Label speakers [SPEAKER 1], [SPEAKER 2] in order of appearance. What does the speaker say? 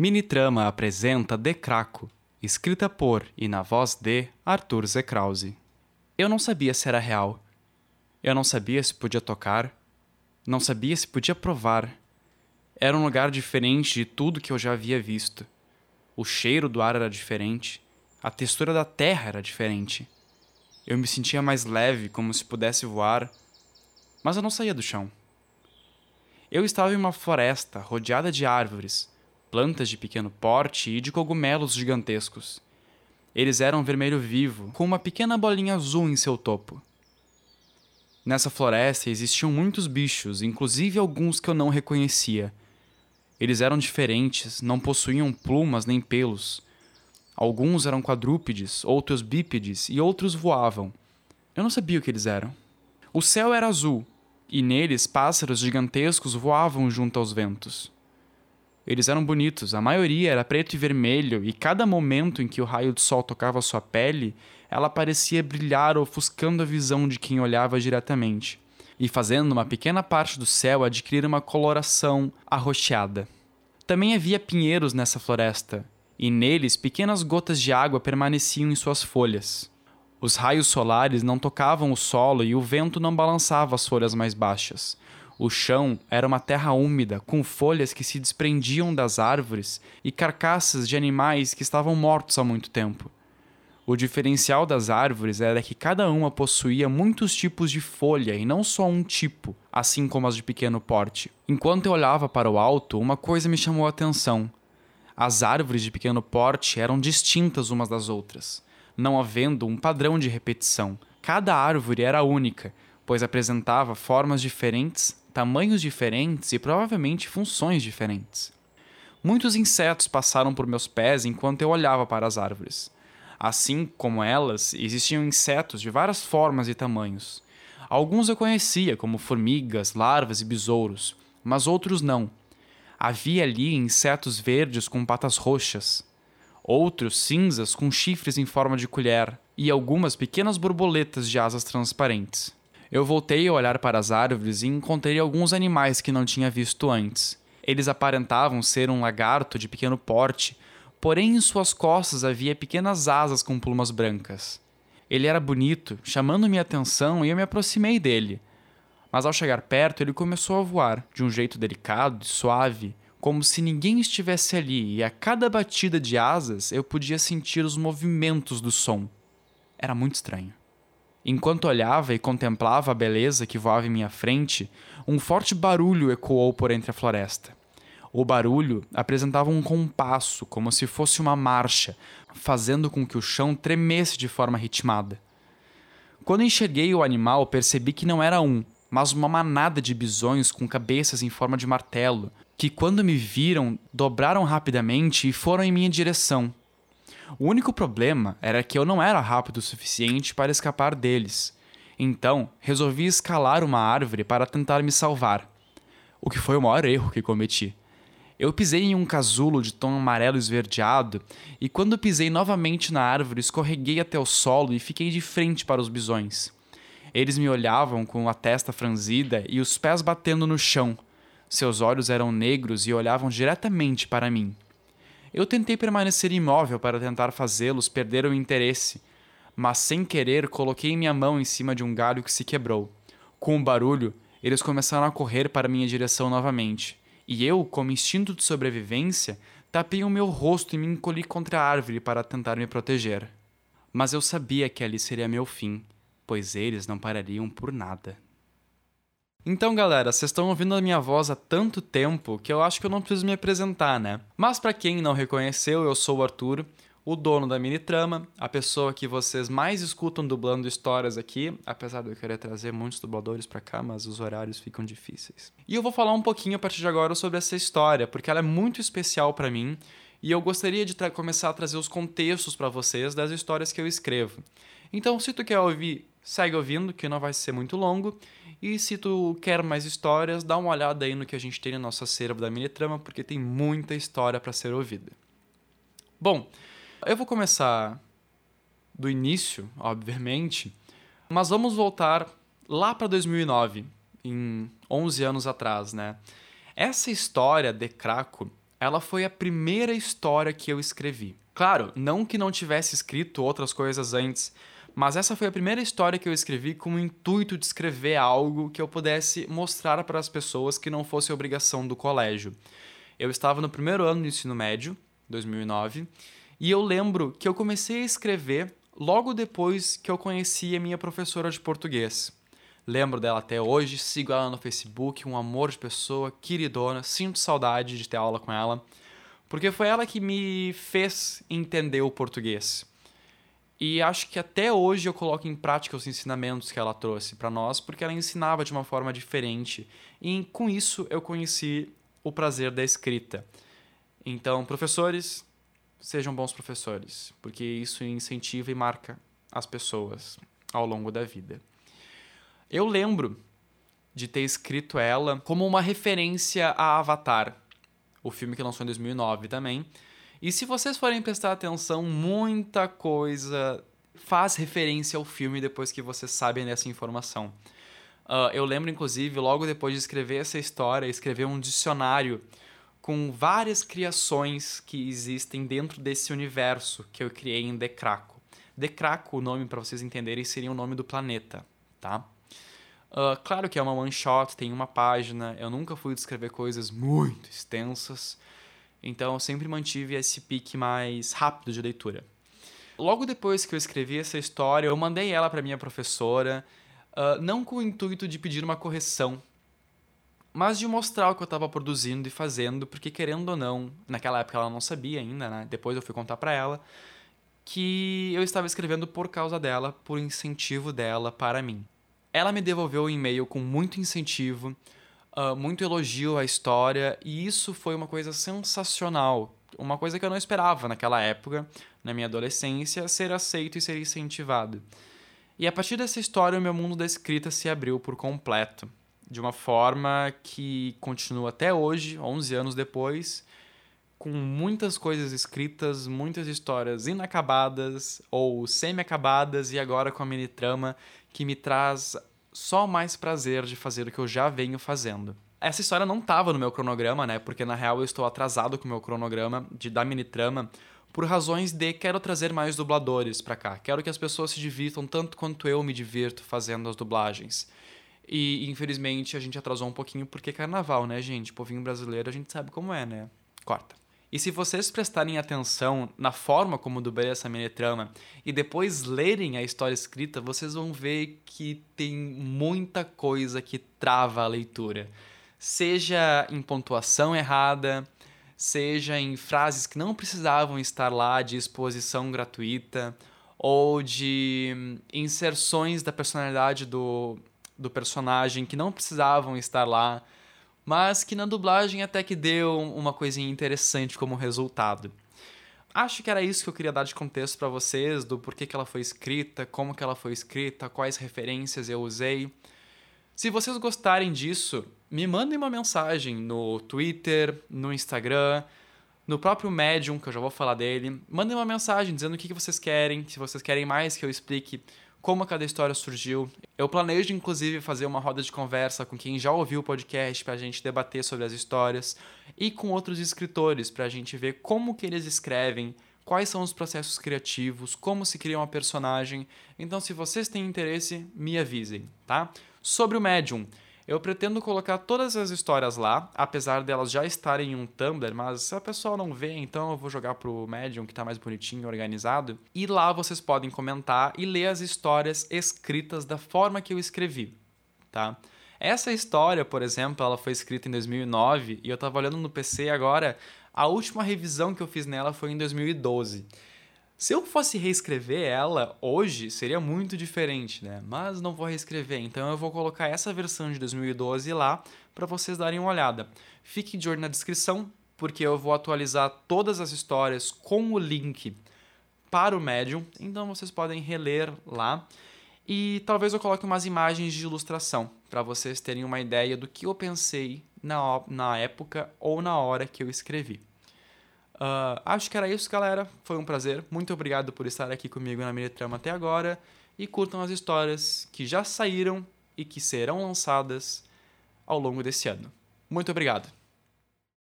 [SPEAKER 1] Minitrama apresenta Decraco, escrita por e na voz de Arthur Zekrause. Eu não sabia se era real. Eu não sabia se podia tocar. Não sabia se podia provar. Era um lugar diferente de tudo que eu já havia visto. O cheiro do ar era diferente. A textura da terra era diferente. Eu me sentia mais leve, como se pudesse voar, mas eu não saía do chão. Eu estava em uma floresta rodeada de árvores, plantas de pequeno porte e de cogumelos gigantescos. Eles eram vermelho vivo, com uma pequena bolinha azul em seu topo. Nessa floresta existiam muitos bichos, inclusive alguns que eu não reconhecia. Eles eram diferentes, não possuíam plumas nem pelos. Alguns eram quadrúpedes, outros bípedes e outros voavam. Eu não sabia o que eles eram. O céu era azul, e neles pássaros gigantescos voavam junto aos ventos. Eles eram bonitos, a maioria era preto e vermelho, e cada momento em que o raio de sol tocava sua pele, ela parecia brilhar ofuscando a visão de quem olhava diretamente, e fazendo uma pequena parte do céu adquirir uma coloração arroxeada. Também havia pinheiros nessa floresta, e neles pequenas gotas de água permaneciam em suas folhas. Os raios solares não tocavam o solo e o vento não balançava as folhas mais baixas. O chão era uma terra úmida, com folhas que se desprendiam das árvores e carcaças de animais que estavam mortos há muito tempo. O diferencial das árvores era que cada uma possuía muitos tipos de folha e não só um tipo, assim como as de pequeno porte. Enquanto eu olhava para o alto, uma coisa me chamou a atenção. As árvores de pequeno porte eram distintas umas das outras, não havendo um padrão de repetição. Cada árvore era única, pois apresentava formas diferentes tamanhos diferentes e provavelmente funções diferentes. Muitos insetos passaram por meus pés enquanto eu olhava para as árvores. Assim como elas, existiam insetos de várias formas e tamanhos. Alguns eu conhecia, como formigas, larvas e besouros, mas outros não. Havia ali insetos verdes com patas roxas, outros cinzas com chifres em forma de colher e algumas pequenas borboletas de asas transparentes. Eu voltei a olhar para as árvores e encontrei alguns animais que não tinha visto antes. Eles aparentavam ser um lagarto de pequeno porte, porém em suas costas havia pequenas asas com plumas brancas. Ele era bonito, chamando minha atenção e eu me aproximei dele. Mas ao chegar perto, ele começou a voar, de um jeito delicado e suave, como se ninguém estivesse ali, e a cada batida de asas eu podia sentir os movimentos do som. Era muito estranho. Enquanto olhava e contemplava a beleza que voava em minha frente, um forte barulho ecoou por entre a floresta. O barulho apresentava um compasso, como se fosse uma marcha, fazendo com que o chão tremesse de forma ritmada. Quando enxerguei o animal, percebi que não era um, mas uma manada de bisões com cabeças em forma de martelo, que, quando me viram, dobraram rapidamente e foram em minha direção, o único problema era que eu não era rápido o suficiente para escapar deles. Então, resolvi escalar uma árvore para tentar me salvar. O que foi o maior erro que cometi. Eu pisei em um casulo de tom amarelo esverdeado e, quando pisei novamente na árvore, escorreguei até o solo e fiquei de frente para os bisões. Eles me olhavam com a testa franzida e os pés batendo no chão. Seus olhos eram negros e olhavam diretamente para mim. Eu tentei permanecer imóvel para tentar fazê-los perder o interesse, mas sem querer coloquei minha mão em cima de um galho que se quebrou. Com o um barulho, eles começaram a correr para minha direção novamente, e eu, como instinto de sobrevivência, tapei o meu rosto e me encolhi contra a árvore para tentar me proteger. Mas eu sabia que ali seria meu fim, pois eles não parariam por nada. Então, galera, vocês estão ouvindo a minha voz há tanto tempo que eu acho que eu não preciso me apresentar, né? Mas para quem não reconheceu, eu sou o Arthur, o dono da Mini Trama, a pessoa que vocês mais escutam dublando histórias aqui, apesar de eu querer trazer muitos dubladores para cá, mas os horários ficam difíceis. E eu vou falar um pouquinho a partir de agora sobre essa história, porque ela é muito especial para mim e eu gostaria de começar a trazer os contextos para vocês das histórias que eu escrevo. Então, se tu quer ouvir, segue ouvindo, que não vai ser muito longo. E se tu quer mais histórias, dá uma olhada aí no que a gente tem no nosso acervo da Minitrama, porque tem muita história para ser ouvida. Bom, eu vou começar do início, obviamente, mas vamos voltar lá para 2009, em 11 anos atrás, né? Essa história de Craco ela foi a primeira história que eu escrevi. Claro, não que não tivesse escrito outras coisas antes, mas essa foi a primeira história que eu escrevi com o intuito de escrever algo que eu pudesse mostrar para as pessoas que não fosse obrigação do colégio. Eu estava no primeiro ano do ensino médio, 2009, e eu lembro que eu comecei a escrever logo depois que eu conheci a minha professora de português. Lembro dela até hoje, sigo ela no Facebook, um amor de pessoa, queridona, sinto saudade de ter aula com ela, porque foi ela que me fez entender o português. E acho que até hoje eu coloco em prática os ensinamentos que ela trouxe para nós, porque ela ensinava de uma forma diferente. E com isso eu conheci o prazer da escrita. Então, professores, sejam bons professores, porque isso incentiva e marca as pessoas ao longo da vida. Eu lembro de ter escrito ela como uma referência a Avatar, o filme que lançou em 2009 também e se vocês forem prestar atenção, muita coisa faz referência ao filme depois que vocês sabem dessa informação. Uh, eu lembro, inclusive, logo depois de escrever essa história, escrever um dicionário com várias criações que existem dentro desse universo que eu criei em Decraco. Decraco, o nome para vocês entenderem, seria o nome do planeta, tá? Uh, claro que é uma one shot, tem uma página. Eu nunca fui descrever coisas muito extensas. Então eu sempre mantive esse pique mais rápido de leitura. Logo depois que eu escrevi essa história, eu mandei ela para minha professora, uh, não com o intuito de pedir uma correção, mas de mostrar o que eu estava produzindo e fazendo, porque querendo ou não, naquela época ela não sabia ainda, né? Depois eu fui contar para ela que eu estava escrevendo por causa dela, por incentivo dela para mim. Ela me devolveu o um e-mail com muito incentivo, uh, muito elogio à história, e isso foi uma coisa sensacional. Uma coisa que eu não esperava naquela época, na minha adolescência, ser aceito e ser incentivado. E a partir dessa história, o meu mundo da escrita se abriu por completo, de uma forma que continua até hoje, 11 anos depois, com muitas coisas escritas, muitas histórias inacabadas ou semi-acabadas, e agora com a mini trama que me traz só mais prazer de fazer o que eu já venho fazendo. Essa história não estava no meu cronograma, né? Porque na real eu estou atrasado com o meu cronograma de da mini trama por razões de quero trazer mais dubladores para cá. Quero que as pessoas se divirtam tanto quanto eu me divirto fazendo as dublagens. E infelizmente a gente atrasou um pouquinho porque é carnaval, né, gente? Povinho brasileiro a gente sabe como é, né? Corta. E se vocês prestarem atenção na forma como dublei essa mini-trama e depois lerem a história escrita, vocês vão ver que tem muita coisa que trava a leitura. Seja em pontuação errada, seja em frases que não precisavam estar lá de exposição gratuita, ou de inserções da personalidade do, do personagem que não precisavam estar lá mas que na dublagem até que deu uma coisinha interessante como resultado. Acho que era isso que eu queria dar de contexto para vocês, do porquê que ela foi escrita, como que ela foi escrita, quais referências eu usei. Se vocês gostarem disso, me mandem uma mensagem no Twitter, no Instagram, no próprio Medium, que eu já vou falar dele. Mandem uma mensagem dizendo o que vocês querem, se vocês querem mais que eu explique como cada história surgiu. Eu planejo, inclusive, fazer uma roda de conversa com quem já ouviu o podcast para a gente debater sobre as histórias e com outros escritores para a gente ver como que eles escrevem, quais são os processos criativos, como se cria uma personagem. Então, se vocês têm interesse, me avisem, tá? Sobre o Medium. Eu pretendo colocar todas as histórias lá, apesar delas já estarem em um Tumblr, mas se a pessoa não vê, então eu vou jogar pro Medium, que tá mais bonitinho, organizado. E lá vocês podem comentar e ler as histórias escritas da forma que eu escrevi, tá? Essa história, por exemplo, ela foi escrita em 2009 e eu tava olhando no PC agora, a última revisão que eu fiz nela foi em 2012. Se eu fosse reescrever ela hoje, seria muito diferente, né? Mas não vou reescrever, então eu vou colocar essa versão de 2012 lá para vocês darem uma olhada. Fique de olho na descrição, porque eu vou atualizar todas as histórias com o link para o Medium, então vocês podem reler lá. E talvez eu coloque umas imagens de ilustração para vocês terem uma ideia do que eu pensei na, na época ou na hora que eu escrevi. Uh, acho que era isso, galera. Foi um prazer. Muito obrigado por estar aqui comigo na Trama até agora. E curtam as histórias que já saíram e que serão lançadas ao longo desse ano. Muito obrigado.